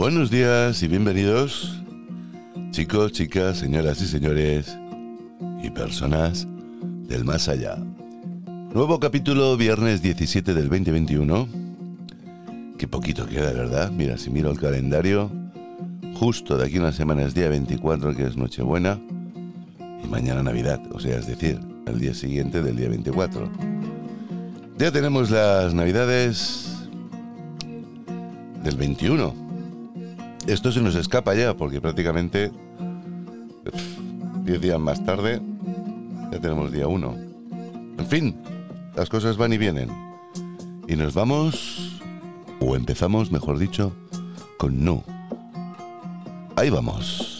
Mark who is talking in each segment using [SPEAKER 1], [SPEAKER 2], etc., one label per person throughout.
[SPEAKER 1] Buenos días y bienvenidos, chicos, chicas, señoras y señores y personas del más allá. Nuevo capítulo, viernes 17 del 2021. Qué poquito queda, ¿verdad? Mira, si miro el calendario, justo de aquí a una semana es día 24, que es Nochebuena, y mañana Navidad, o sea, es decir, el día siguiente del día 24. Ya tenemos las Navidades del 21. Esto se nos escapa ya, porque prácticamente 10 días más tarde ya tenemos día 1. En fin, las cosas van y vienen. Y nos vamos, o empezamos, mejor dicho, con No. Ahí vamos.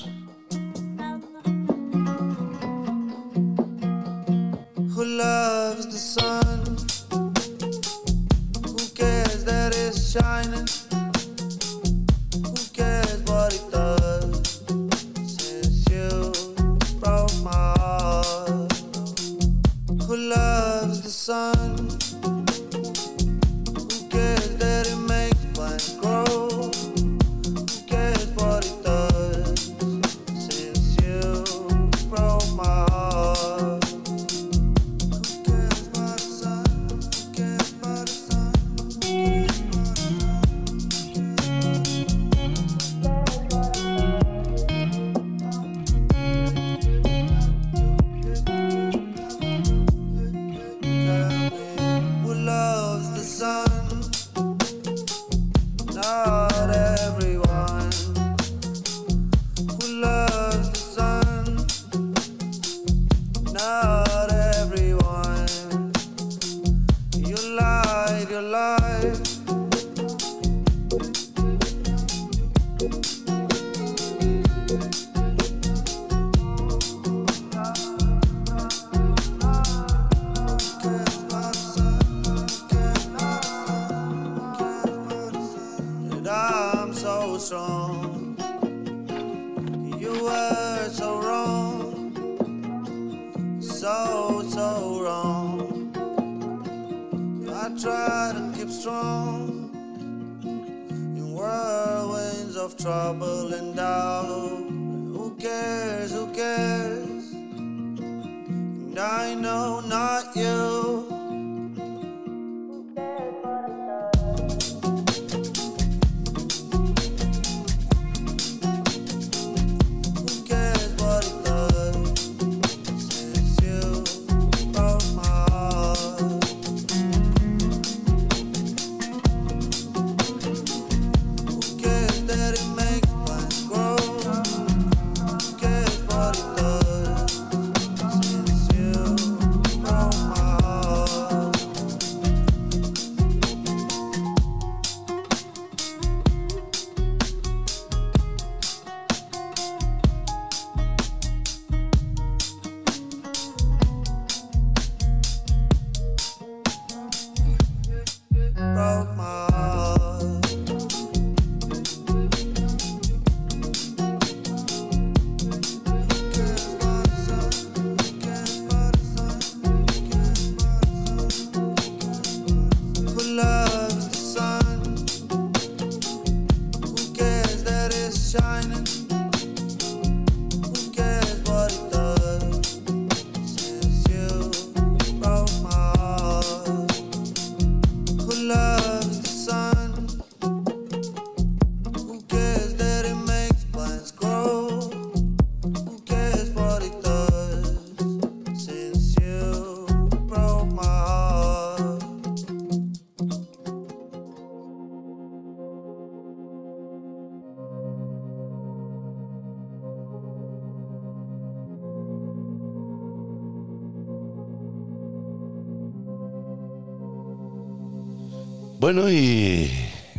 [SPEAKER 1] Bueno, y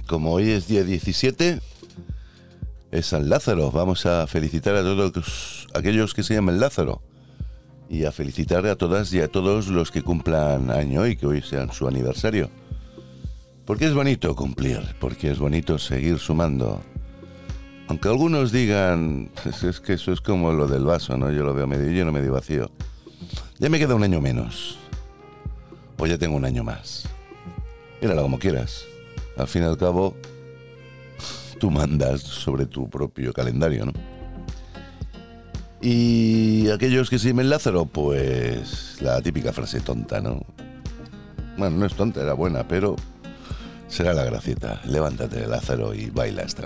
[SPEAKER 1] como hoy es día 17, es San Lázaro. Vamos a felicitar a todos aquellos que se llaman Lázaro. Y a felicitar a todas y a todos los que cumplan año y que hoy sean su aniversario. Porque es bonito cumplir, porque es bonito seguir sumando. Aunque algunos digan, "Es- que eso es como lo del vaso, ¿no? Yo lo veo medio lleno, medio vacío. Ya me queda un año menos. O ya tengo un año más. Míralo como quieras. Al fin y al cabo,
[SPEAKER 2] tú mandas sobre tu propio calendario, ¿no? Y aquellos que siguen Lázaro, pues la típica frase tonta, ¿no? Bueno, no es tonta, era buena, pero será la gracieta. Levántate, Lázaro, y baila esta.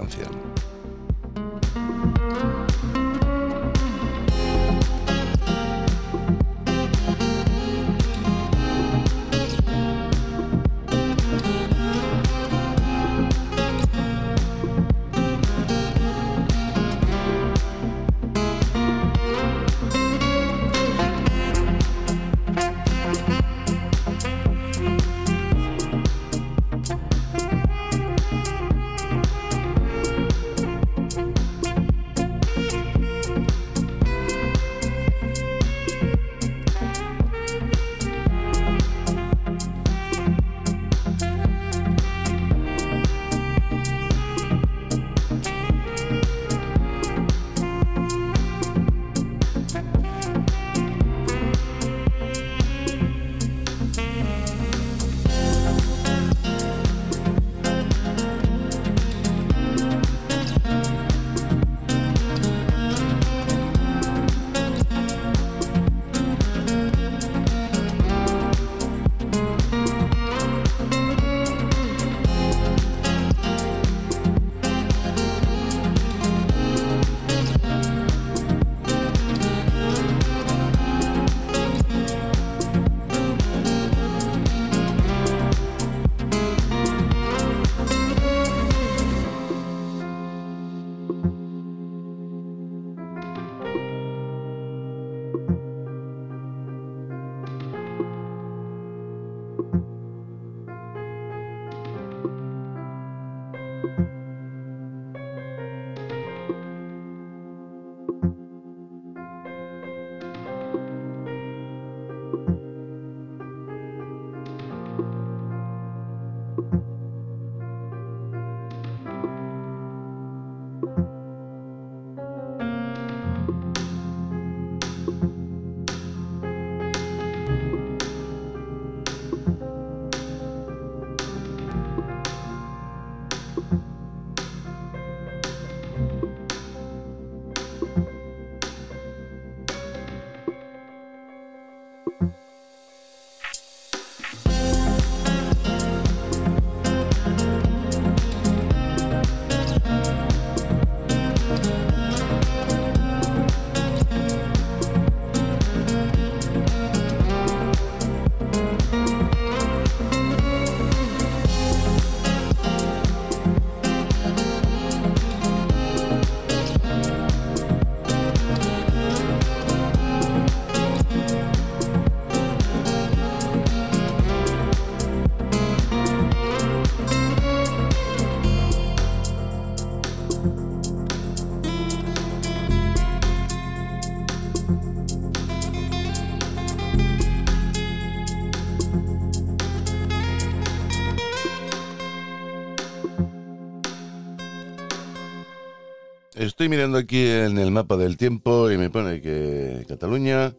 [SPEAKER 2] Estoy mirando aquí en el mapa del tiempo y me pone que Cataluña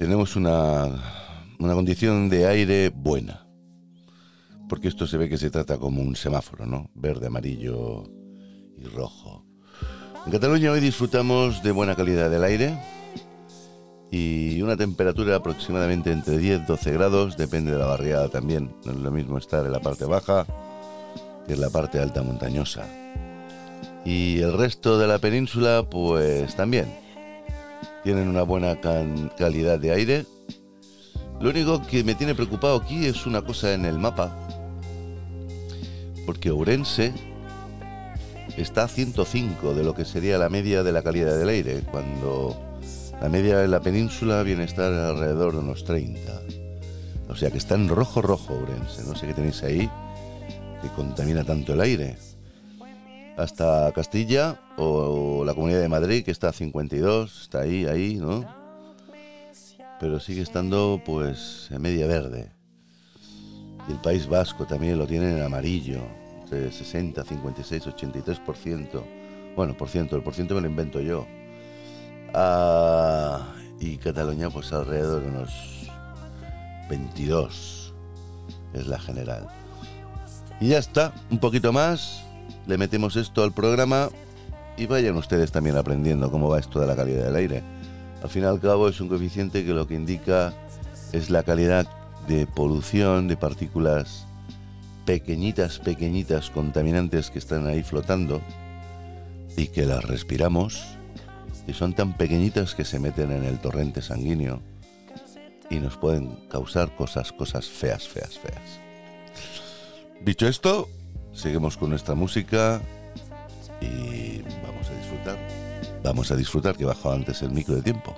[SPEAKER 2] tenemos una, una condición de aire buena. Porque esto se ve que se trata como un semáforo, ¿no? Verde, amarillo y rojo. En Cataluña hoy disfrutamos de buena calidad del aire y una temperatura aproximadamente entre 10-12 grados, depende de la barriada también. No es lo mismo estar en la parte baja que en la parte alta montañosa. Y el resto de la península, pues también. Tienen una buena calidad de aire. Lo único que me tiene preocupado aquí es una cosa en el mapa. Porque Ourense está a 105 de lo que sería la media de la calidad del aire, cuando la media en la península viene a estar alrededor de unos 30. O sea que está en rojo rojo Ourense. No sé qué tenéis ahí que contamina tanto el aire hasta Castilla o la Comunidad de Madrid que está a 52, está ahí, ahí, ¿no? Pero sigue estando pues en media verde. Y el País Vasco también lo tiene en amarillo, entre 60, 56, 83%. Bueno, por ciento, el por ciento me lo invento yo. Ah, y Cataluña pues alrededor de unos 22 es la general. Y ya está, un poquito más le metemos esto al programa y vayan ustedes también aprendiendo cómo va esto de la calidad del aire. Al fin y al cabo es un coeficiente que lo que indica es la calidad de polución de partículas pequeñitas, pequeñitas, contaminantes que están ahí flotando y que las respiramos y son tan pequeñitas que se meten en el torrente sanguíneo y nos pueden causar cosas, cosas feas, feas, feas. Dicho esto, seguimos con nuestra música y vamos a disfrutar. Vamos a disfrutar que bajó antes el micro de tiempo.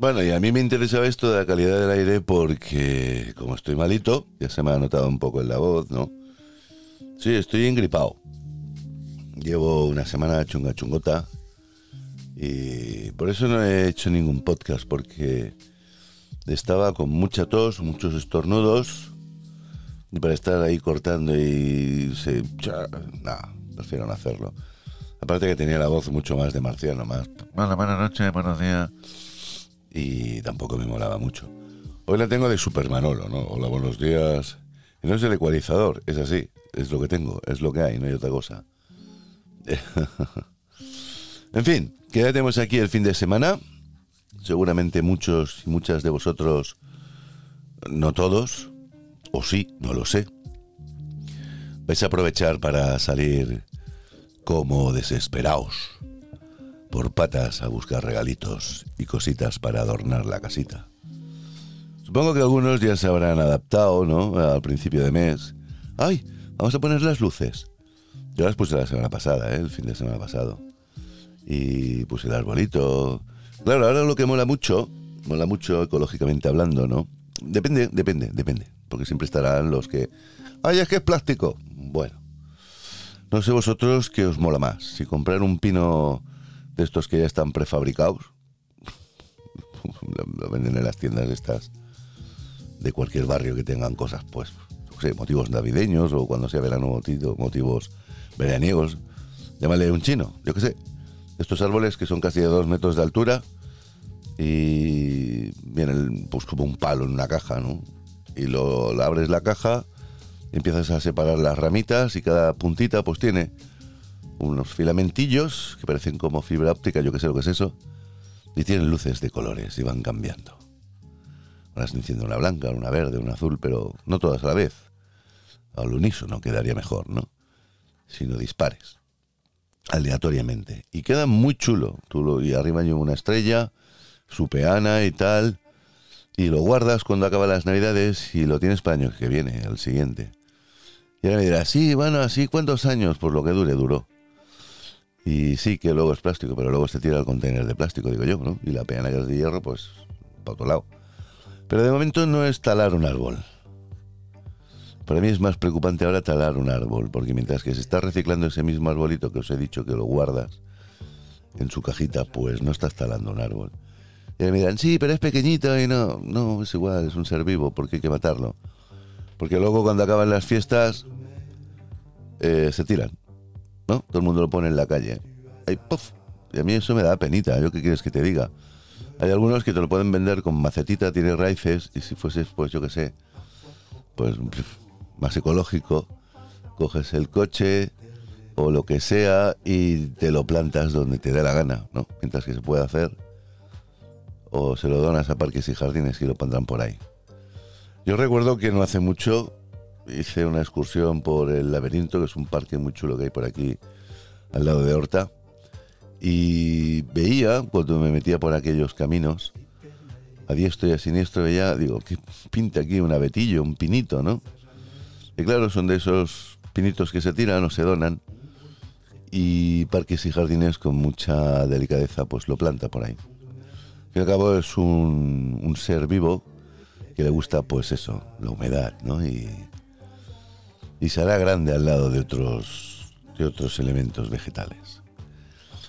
[SPEAKER 2] Bueno, y a mí me interesaba esto de la calidad del aire porque, como estoy malito, ya se me ha notado un poco en la voz, ¿no? Sí, estoy engripado. Llevo una semana chunga chungota y por eso no he hecho ningún podcast porque estaba con mucha tos, muchos estornudos y para estar ahí cortando y se... Nada, prefiero no hacerlo. Aparte que tenía la voz mucho más de marciano, más... Buenas, buenas noches, buenos días y tampoco me molaba mucho. Hoy la tengo de Super Manolo, ¿no? Hola, buenos días. No es el ecualizador, es así, es lo que tengo, es lo que hay, no hay otra cosa. en fin, que ya tenemos aquí el fin de semana. Seguramente muchos y muchas de vosotros, no todos, o sí, no lo sé, vais a aprovechar para salir como desesperados por patas a buscar regalitos y cositas para adornar la casita. Supongo que algunos ya se habrán adaptado, ¿no? Al principio de mes. ¡Ay! Vamos a poner las luces. Yo las puse la semana pasada, ¿eh? El fin de semana pasado. Y puse el arbolito. Claro, ahora lo que mola mucho, mola mucho ecológicamente hablando, ¿no? Depende, depende, depende. Porque siempre estarán los que... ¡Ay, es que es plástico! Bueno. No sé vosotros qué os mola más. Si comprar un pino de estos que ya están prefabricados. lo, venden en las tiendas estas de cualquier barrio que tengan cosas, pues, no sé, motivos navideños o cuando sea verano, motivo- motivos veraniegos. Llámale un chino, yo qué sé. Estos árboles que son casi de dos metros de altura y vienen pues como un palo en una caja, ¿no? Y lo, lo abres la caja, empiezas a separar las ramitas y cada puntita pues tiene unos filamentillos que parecen como fibra óptica, yo qué sé lo que es eso, y tienen luces de colores y van cambiando. Ahora se enciende una blanca, una verde, una azul, pero no todas a la vez. Al unísono quedaría mejor, ¿no? Sino dispares, aleatoriamente. Y queda muy chulo. Tú lo, y arriba lleva una estrella, su peana y tal. Y lo guardas cuando acaban las navidades y lo tienes para el año que viene, el siguiente. Y ahora me dirás, sí, bueno, así, ¿cuántos años? Pues lo que dure, duró. Y sí que luego es plástico, pero luego se tira el contenedor de plástico, digo yo. Y la peana que es de hierro, pues, para otro lado. Pero de momento no es talar un árbol. Para mí es más preocupante ahora talar un árbol, porque mientras que se está reciclando ese mismo arbolito que os he dicho que lo guardas en su cajita, pues no estás talando un árbol. Y me dirán, sí, pero es pequeñito y no, no, es igual, es un ser vivo, porque hay que matarlo. Porque luego cuando acaban las fiestas, eh, se tiran, ¿no? Todo el mundo lo pone en la calle. Puff, Y a mí eso me da penita, ¿yo qué quieres que te diga? Hay algunos que te lo pueden vender con macetita, tiene raíces, y si fueses, pues yo qué sé, pues más ecológico, coges el coche o lo que sea y te lo plantas donde te dé la gana, ¿no? Mientras que se puede hacer. O se lo donas a parques y jardines y lo pondrán por ahí. Yo recuerdo que no hace mucho hice una excursión por el laberinto, que es un parque muy chulo que hay por aquí al lado de Horta. Y veía, cuando me metía por aquellos caminos, a diestro y a siniestro, veía, digo, ¿qué pinta aquí un abetillo, un pinito, no? Y claro, son de esos pinitos que se tiran o se donan. Y parques y jardines con mucha delicadeza, pues lo planta por ahí. Al cabo es un, ser vivo que le gusta, pues eso, la humedad, ¿no? Y se hará grande al lado de otros, de otros elementos vegetales.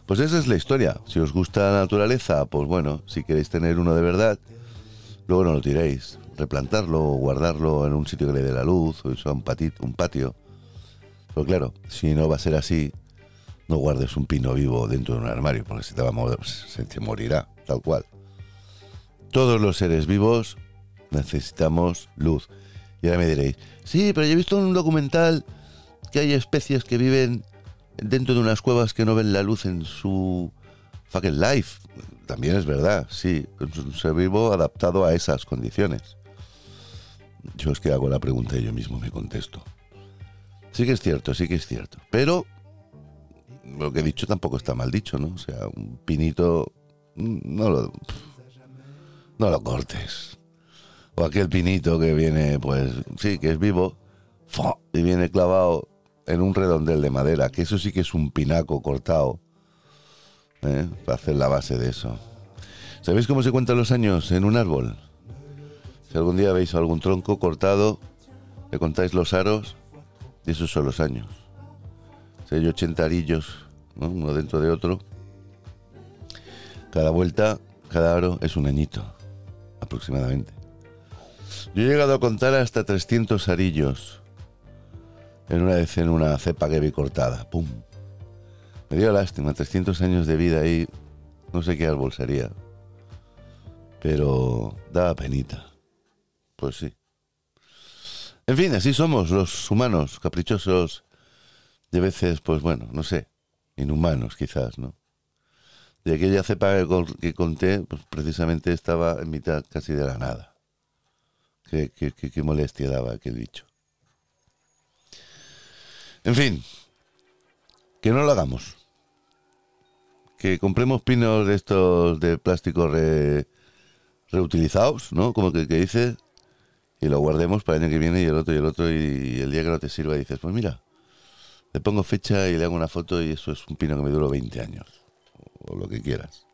[SPEAKER 2] Pues esa es la historia. Si os gusta la naturaleza, pues bueno, si queréis tener uno de verdad, luego no lo tiréis. Replantarlo o guardarlo en un sitio que le dé la luz, o eso, un, pati- un patio. Pero claro, si no va a ser así, no guardes un pino vivo dentro de un armario, porque se te va a se te morirá, tal cual. Todos los seres vivos necesitamos luz. Y ahora me diréis, sí, pero yo he visto en un documental que hay especies que viven dentro de unas cuevas que no ven la luz en su fucking life. También es verdad, sí, es un ser vivo adaptado a esas condiciones. Yo es que hago la pregunta y yo mismo me contesto. Sí que es cierto, sí que es cierto. Pero lo que he dicho tampoco está mal dicho, ¿no? O sea, un pinito, mm, no lo, no lo cortes. O aquel pinito que viene, pues sí, que es vivo, y viene clavado en un redondel de madera, que eso sí que es un pinaco cortado, ¿eh? para hacer la base de eso. ¿Sabéis cómo se cuentan los años en un árbol? Si algún día veis algún tronco cortado, le contáis los aros, y esos son los años. Si hay 80 arillos, ¿no? uno dentro de otro, cada vuelta, cada aro es un añito, aproximadamente. Yo he llegado a contar hasta 300 arillos en una vez en una cepa que vi cortada. ¡Pum! Me dio lástima, 300 años de vida ahí, no sé qué árbol sería. Pero daba penita. Pues sí. En fin, así somos los humanos, caprichosos, de veces, pues bueno, no sé, inhumanos quizás, ¿no? De aquella cepa que, conté, pues precisamente estaba en mitad casi de la nada. Qué, qué- qué- molestia daba aquel bicho. En fin, que no lo hagamos. Que compremos pinos de estos de plástico re- reutilizados, ¿no? Como que, que dice, y lo guardemos para el año que viene y el otro y el otro, y el día que no te sirva dices, pues mira, le pongo fecha y le hago una foto y eso es un pino que me duró 20 años, o lo que quieras.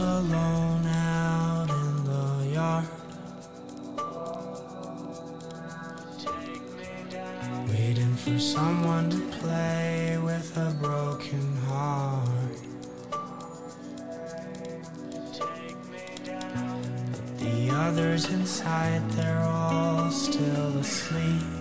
[SPEAKER 3] Alone out in the yard. Waiting for someone to play with a broken heart. But the others inside, they're all still asleep.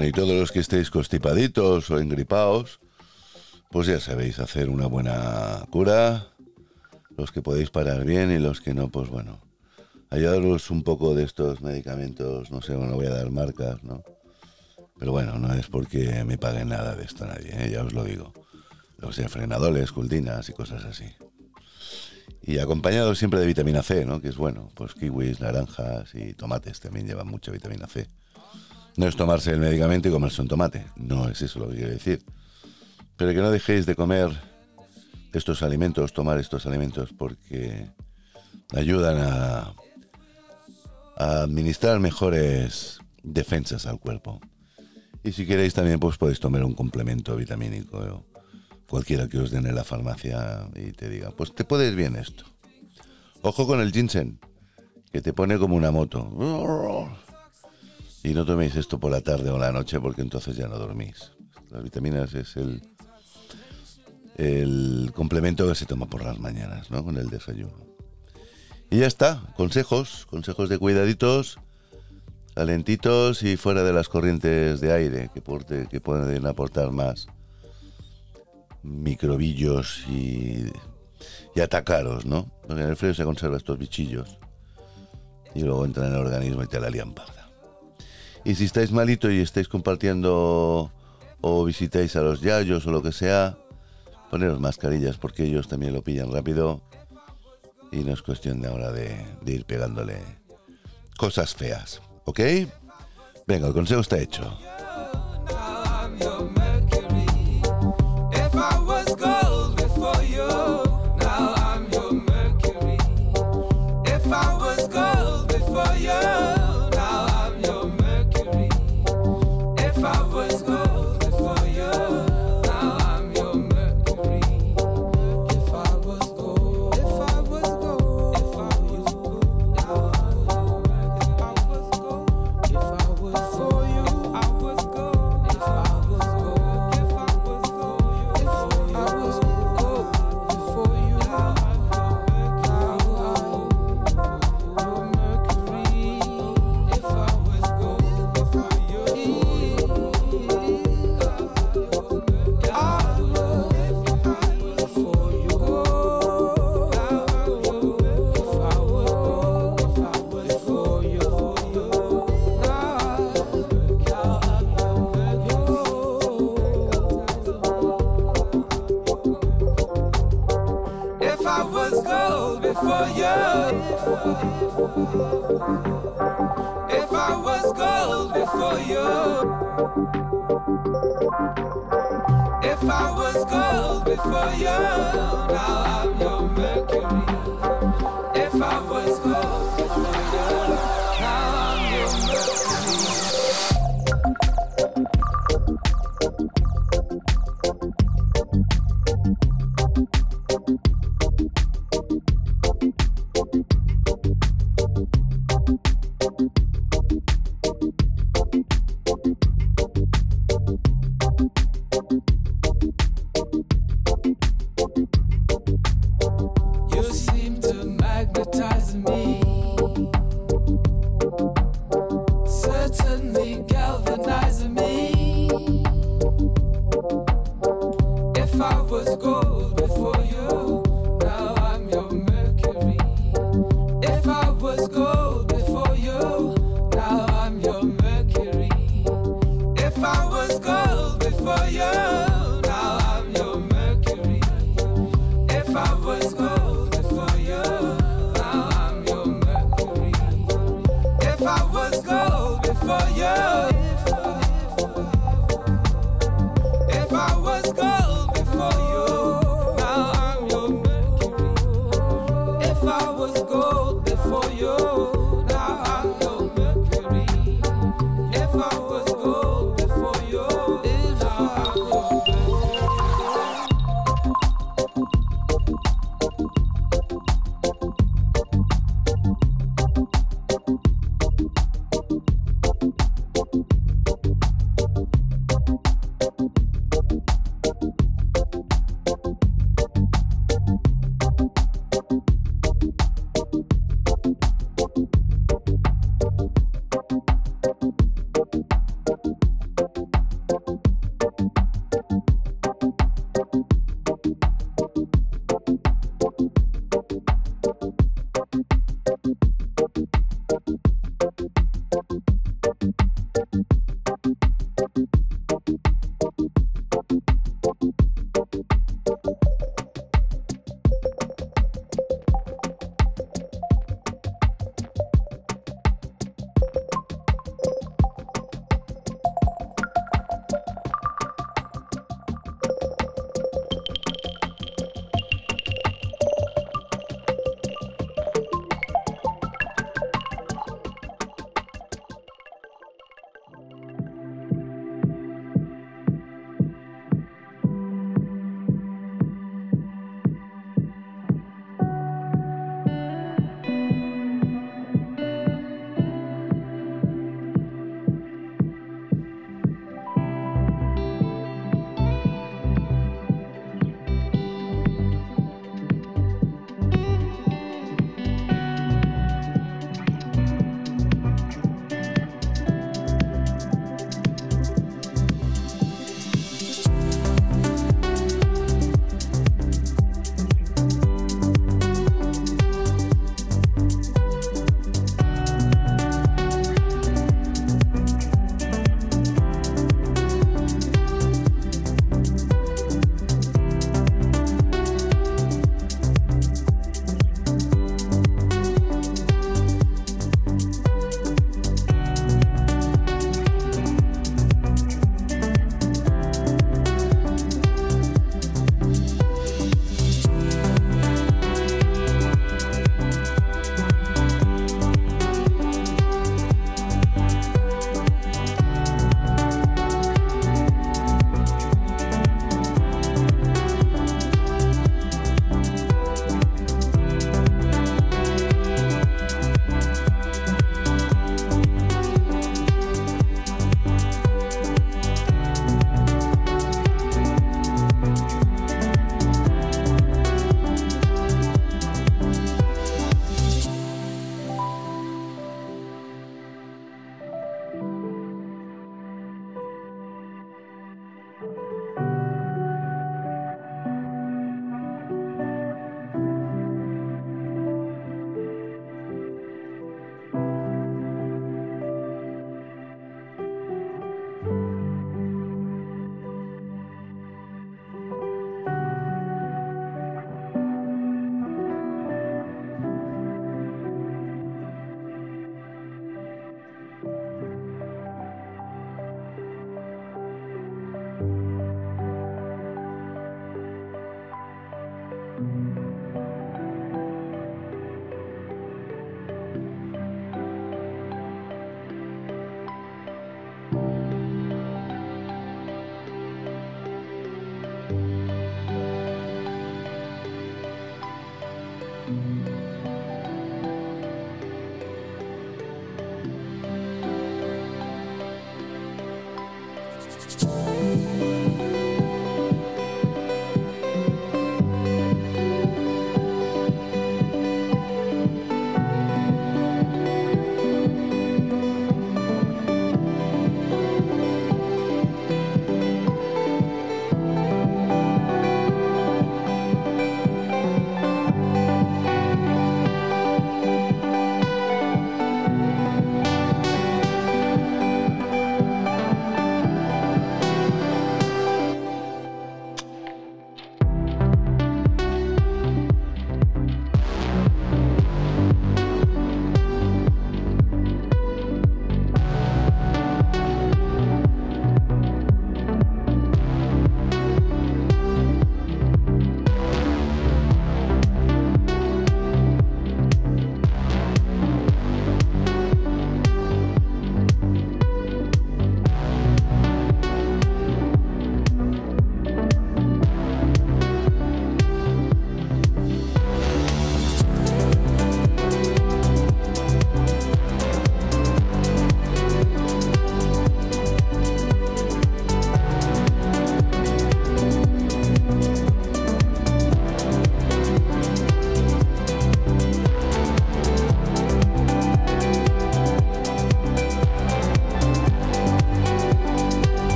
[SPEAKER 2] Bueno, y todos los que estéis constipaditos o engripados, pues ya sabéis hacer una buena cura. Los que podéis parar bien y los que no, pues bueno, ayudaros un poco de estos medicamentos, no sé, no voy a dar marcas, ¿no? Pero bueno, no es porque me paguen nada de esto nadie, ¿eh? ya os lo digo. Los de frenadores, culdinas y cosas así. Y acompañado siempre de vitamina C, ¿no? Que es bueno, pues kiwis, naranjas y tomates también llevan mucha vitamina C. No es tomarse el medicamento y comerse un tomate, no es eso lo que quiero decir. Pero que no dejéis de comer estos alimentos, tomar estos alimentos, porque ayudan a, administrar mejores defensas al cuerpo. Y si queréis también pues podéis tomar un complemento vitamínico, cualquiera que os den en la farmacia y te diga, pues te puedes bien esto. Ojo con el ginseng, que te pone como una moto. Y no toméis esto por la tarde o la noche porque entonces ya no dormís. Las vitaminas es el, complemento que se toma por las mañanas, ¿no? Con el desayuno.
[SPEAKER 3] Y ya está, consejos, consejos de cuidaditos, calentitos y fuera de las corrientes de aire que, porte- que pueden aportar más microbillos y, atacaros, ¿no? Porque en el frío se conserva estos bichillos y luego entran en el organismo y te la parda. Y si estáis malito y estáis compartiendo o visitáis a los yayos o lo que sea, poneros mascarillas porque ellos también lo pillan rápido y no es cuestión de ahora de, de ir pegándole cosas feas, ¿ok? Venga, el consejo está hecho.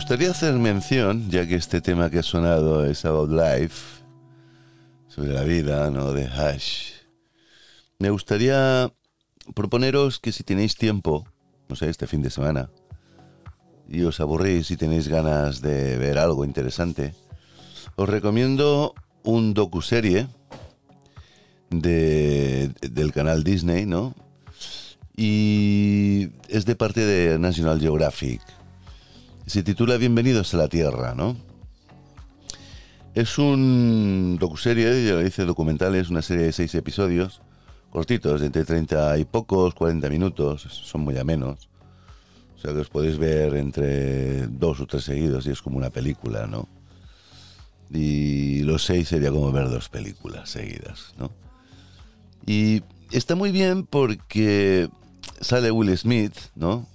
[SPEAKER 2] Gustaría hacer mención, ya que este tema que ha sonado es About Life, sobre la vida, ¿no? De Hash. Me gustaría proponeros que si tenéis tiempo, no sé, este fin de semana, y os aburrís y tenéis ganas de ver algo interesante, os recomiendo un docuserie de, del canal Disney, ¿no? Y es de parte de National Geographic. Se titula Bienvenidos a la Tierra, ¿no? Es un docuserie, ya lo dice documental, es una serie de seis episodios, cortitos, de entre 30 y pocos, 40 minutos, son muy amenos. O sea que os podéis ver entre dos o tres seguidos y es como una película, ¿no? Y los seis sería como ver dos películas seguidas, ¿no? Y está muy bien porque sale Will Smith, ¿no?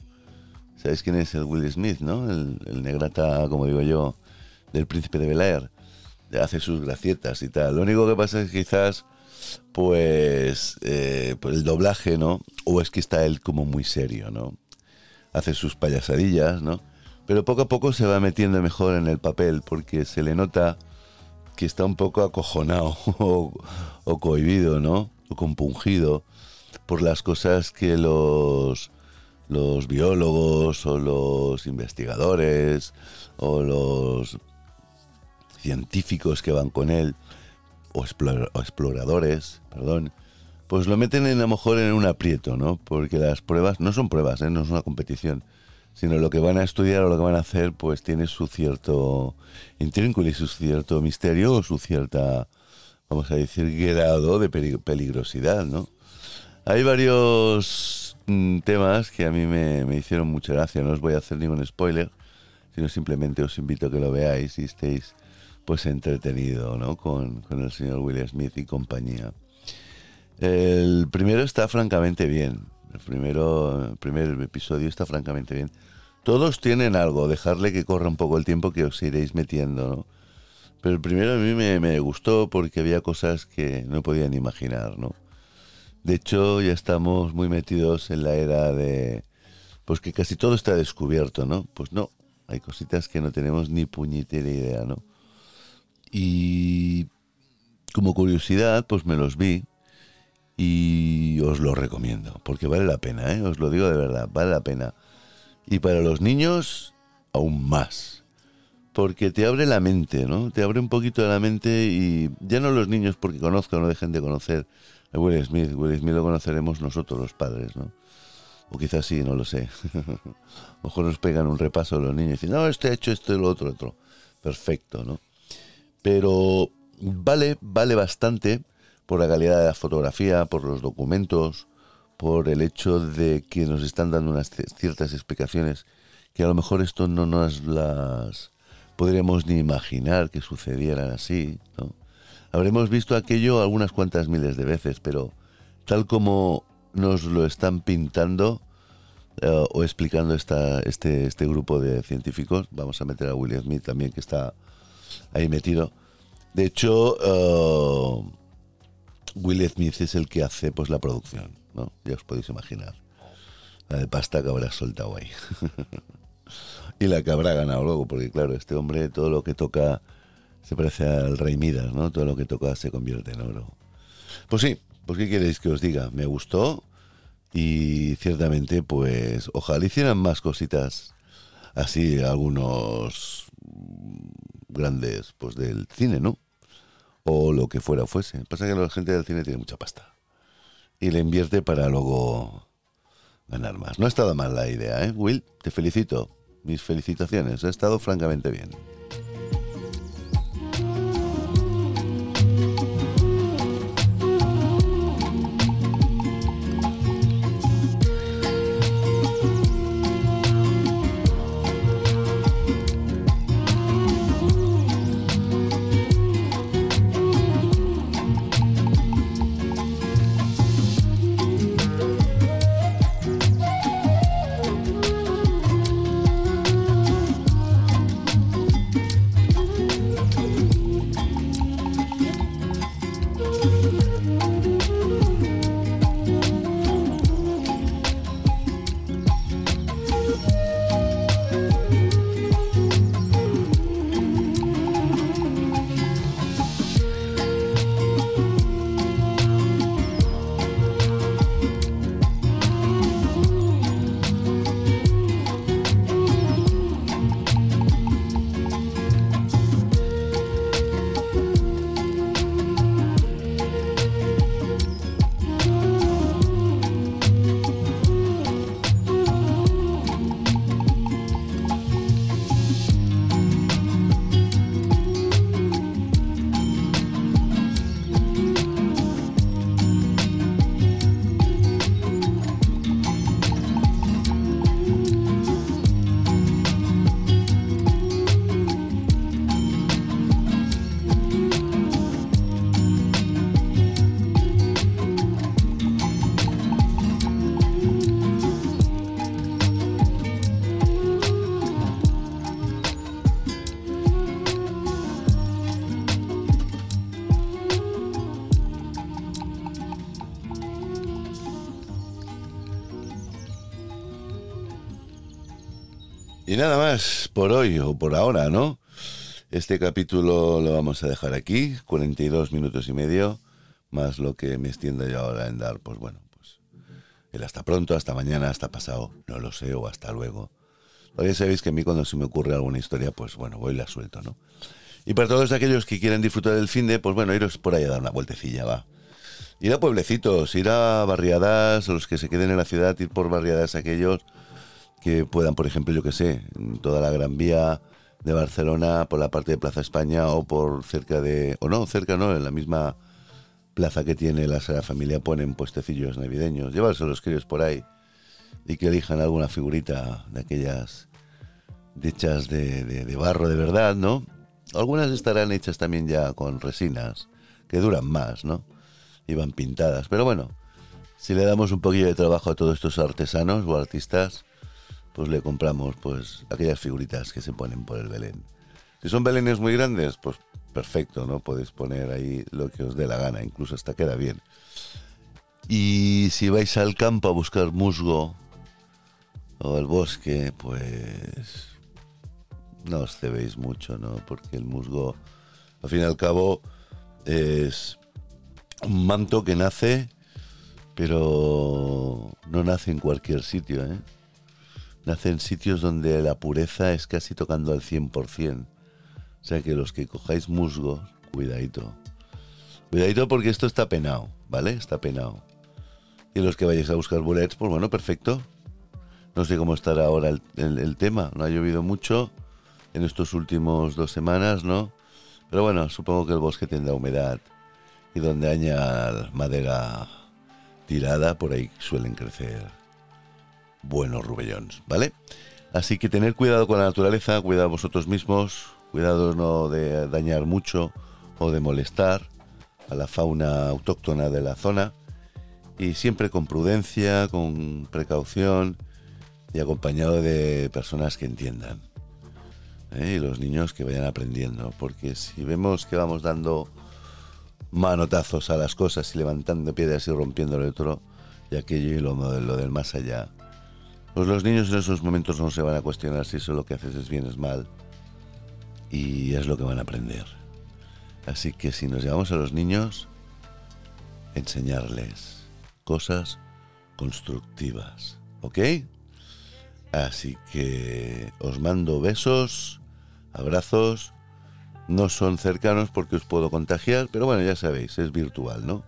[SPEAKER 2] ¿Sabéis quién es el Will Smith, no? El, negrata, como digo yo, del príncipe de Bel Air. Hace sus gracietas y tal. Lo único que pasa es que quizás, pues, eh, el doblaje, ¿no? O es que está él como muy serio, ¿no? Hace sus payasadillas, ¿no? Pero poco a poco se va metiendo mejor en el papel porque se le nota que está un poco acojonado o, o cohibido, ¿no? O compungido por las cosas que los, los biólogos o los investigadores o los científicos que van con él o, explor- o exploradores, perdón, pues lo meten en, a lo mejor en un aprieto, ¿no? Porque las pruebas no son pruebas, ¿eh? no es una competición, sino lo que van a estudiar o lo que van a hacer, pues tiene su cierto intrínculo y su cierto misterio o su cierta, vamos a decir, grado de peli- peligrosidad, ¿no? Hay varios temas que a mí me, me hicieron mucha gracia. No os voy a hacer ningún spoiler, sino simplemente os invito a que lo veáis y estéis pues entretenido ¿no? con, con el señor Will Smith y compañía. El primero está francamente bien. El primero, el primer episodio está francamente bien. Todos tienen algo, dejarle que corra un poco el tiempo que os iréis metiendo, ¿no? Pero el primero a mí me, me gustó porque había cosas que no podían imaginar, ¿no? De hecho, ya estamos muy metidos en la era de, pues que casi todo está descubierto, ¿no? Pues no, hay cositas que no tenemos ni puñetera idea, ¿no? Y como curiosidad, pues me los vi y os lo recomiendo, porque vale la pena, ¿eh? Os lo digo de verdad, vale la pena. Y para los niños, aún más. Porque te abre la mente, ¿no? Te abre un poquito la mente y ya no los niños porque conozcan o no dejen de conocer Will Smith. Will Smith lo conoceremos nosotros los padres, ¿no? O quizás sí, no lo sé. a lo mejor nos pegan un repaso los niños y dicen, no, este ha hecho esto y lo otro, otro. Perfecto, ¿no? Pero vale, vale bastante por la calidad de la fotografía, por los documentos, por el hecho de que nos están dando unas ci- ciertas explicaciones que a lo mejor esto no nos las podríamos ni imaginar que sucedieran así, ¿no? Habremos visto aquello algunas cuantas miles de veces, pero tal como nos lo están pintando eh, o explicando esta, este, este grupo de científicos, vamos a meter a William Smith también que está ahí metido. De hecho, eh, Will Smith es el que hace pues la producción, ¿no? Ya os podéis imaginar. La de pasta que habrá soltado ahí. y la que habrá ganado luego, porque claro, este hombre todo lo que toca se parece al rey Midas, ¿no? Todo lo que toca se convierte en oro. Pues sí, pues qué queréis que os diga, me gustó y ciertamente pues ojalá hicieran más cositas así algunos grandes pues del cine, ¿no? O lo que fuera fuese. Pasa que la gente del cine tiene mucha pasta y le invierte para luego ganar más. No ha estado mal la idea, ¿eh? Will, te felicito. Mis felicitaciones. Ha estado francamente bien. Y nada más por hoy o por ahora, ¿no? Este capítulo lo vamos a dejar aquí, 42 minutos y medio, más lo que me extienda yo ahora en dar, pues bueno, pues el hasta pronto, hasta mañana, hasta pasado, no lo sé, o hasta luego. Todavía sabéis que a mí cuando se me ocurre alguna historia, pues bueno, voy y la suelto, ¿no? Y para todos aquellos que quieren disfrutar del fin de, pues bueno, iros por ahí a dar una vueltecilla, va. Ir a pueblecitos, ir a barriadas, los que se queden en la ciudad, ir por barriadas aquellos que puedan, por ejemplo, yo que sé, en toda la Gran Vía de Barcelona, por la parte de Plaza España o por cerca de, o no, cerca no, en la misma plaza que tiene la Sagrada Familia ponen puestecillos navideños. Llevarse los críos por ahí y que elijan alguna figurita de aquellas hechas de, de- de barro de verdad, ¿no? Algunas estarán hechas también ya con resinas, que duran más, ¿no? Y van pintadas. Pero bueno, si le damos un poquillo de trabajo a todos estos artesanos o artistas, pues le compramos pues aquellas figuritas que se ponen por el Belén. Si son belenes muy grandes, pues perfecto, ¿no? Podéis poner ahí lo que os dé la gana, incluso hasta queda bien. Y si vais al campo a buscar musgo o al bosque, pues no os cebéis mucho, ¿no? Porque el musgo, al fin y al cabo, es un manto que nace, pero no nace en cualquier sitio, ¿eh? Nace en sitios donde la pureza es casi tocando al 100%. O sea que los que cojáis musgo, cuidadito. Cuidadito porque esto está penado, ¿vale? Está penado. Y los que vayáis a buscar bullets, pues bueno, perfecto. No sé cómo estará ahora el, tema. No ha llovido mucho en estos últimos dos semanas, ¿no? Pero bueno, supongo que el bosque tendrá humedad. Y donde haya madera tirada, por ahí suelen crecer buenos rubellones, ¿vale? Así que tener cuidado con la naturaleza, cuidado vosotros mismos, cuidado no de dañar mucho o de molestar a la fauna autóctona de la zona y siempre con prudencia, con precaución y acompañado de personas que entiendan. ¿eh? Y los niños que vayan aprendiendo, porque si vemos que vamos dando manotazos a las cosas y levantando piedras y rompiendo el otro y aquello y lo del más allá, pues los niños en esos momentos no se van a cuestionar si eso lo que haces es bien es mal y es lo que van a aprender. Así que si nos llevamos a los niños, enseñarles cosas constructivas, ¿ok? Así que os mando besos, abrazos, no son cercanos porque os puedo contagiar, pero bueno, ya sabéis, es virtual, ¿no?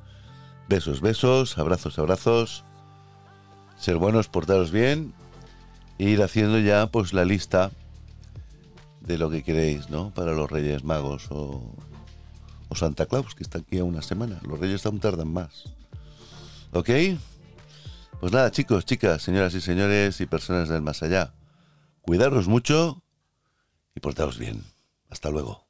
[SPEAKER 2] Besos, besos, abrazos, abrazos, ser buenos, portaros bien, e ir haciendo ya pues la lista de lo que queréis, ¿no? Para los Reyes Magos o, o Santa Claus, que está aquí a una semana. Los Reyes aún tardan más. ¿Ok? Pues nada, chicos, chicas, señoras y señores y personas del más allá. Cuidaros mucho y portaos bien. Hasta luego.